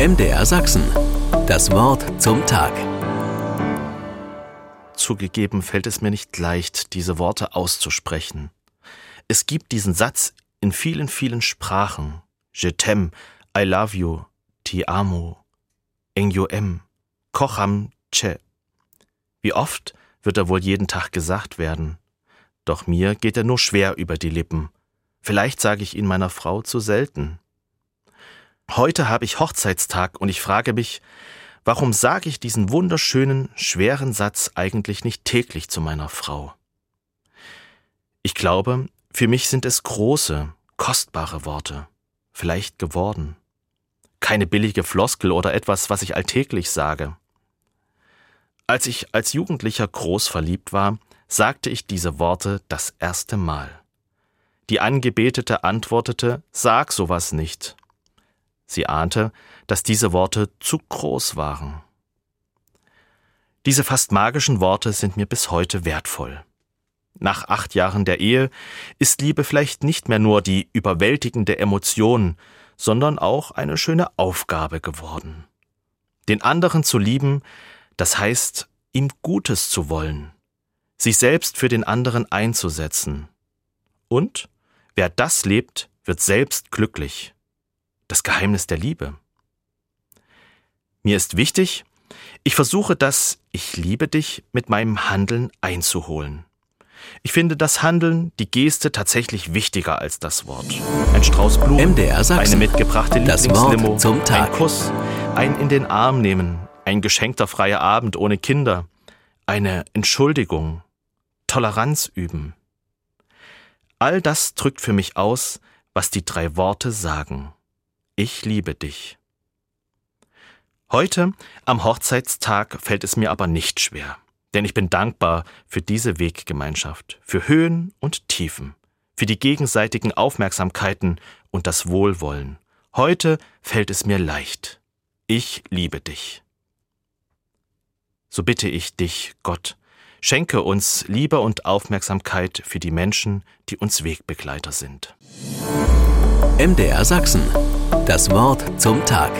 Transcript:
MDR Sachsen. Das Wort zum Tag. Zugegeben fällt es mir nicht leicht, diese Worte auszusprechen. Es gibt diesen Satz in vielen, vielen Sprachen. Je t'aime, I love you, ti amo, engyoem, kocham che. Wie oft wird er wohl jeden Tag gesagt werden? Doch mir geht er nur schwer über die Lippen. Vielleicht sage ich ihn meiner Frau zu selten. Heute habe ich Hochzeitstag und ich frage mich, warum sage ich diesen wunderschönen, schweren Satz eigentlich nicht täglich zu meiner Frau? Ich glaube, für mich sind es große, kostbare Worte, vielleicht geworden. Keine billige Floskel oder etwas, was ich alltäglich sage. Als ich als Jugendlicher groß verliebt war, sagte ich diese Worte das erste Mal. Die Angebetete antwortete, sag sowas nicht. Sie ahnte, dass diese Worte zu groß waren. Diese fast magischen Worte sind mir bis heute wertvoll. Nach acht Jahren der Ehe ist Liebe vielleicht nicht mehr nur die überwältigende Emotion, sondern auch eine schöne Aufgabe geworden. Den anderen zu lieben, das heißt, ihm Gutes zu wollen, sich selbst für den anderen einzusetzen. Und wer das lebt, wird selbst glücklich das Geheimnis der Liebe. Mir ist wichtig, ich versuche das Ich liebe dich mit meinem Handeln einzuholen. Ich finde das Handeln, die Geste tatsächlich wichtiger als das Wort. Ein Strauß Blumen, MDR Sachsen. eine mitgebrachte Das Lieblingslimo, zum Tag. ein Kuss, ein in den Arm nehmen, ein geschenkter freier Abend ohne Kinder, eine Entschuldigung, Toleranz üben. All das drückt für mich aus, was die drei Worte sagen. Ich liebe dich. Heute, am Hochzeitstag, fällt es mir aber nicht schwer, denn ich bin dankbar für diese Weggemeinschaft, für Höhen und Tiefen, für die gegenseitigen Aufmerksamkeiten und das Wohlwollen. Heute fällt es mir leicht. Ich liebe dich. So bitte ich dich, Gott, schenke uns Liebe und Aufmerksamkeit für die Menschen, die uns Wegbegleiter sind. MDR Sachsen. Das Wort zum Tag.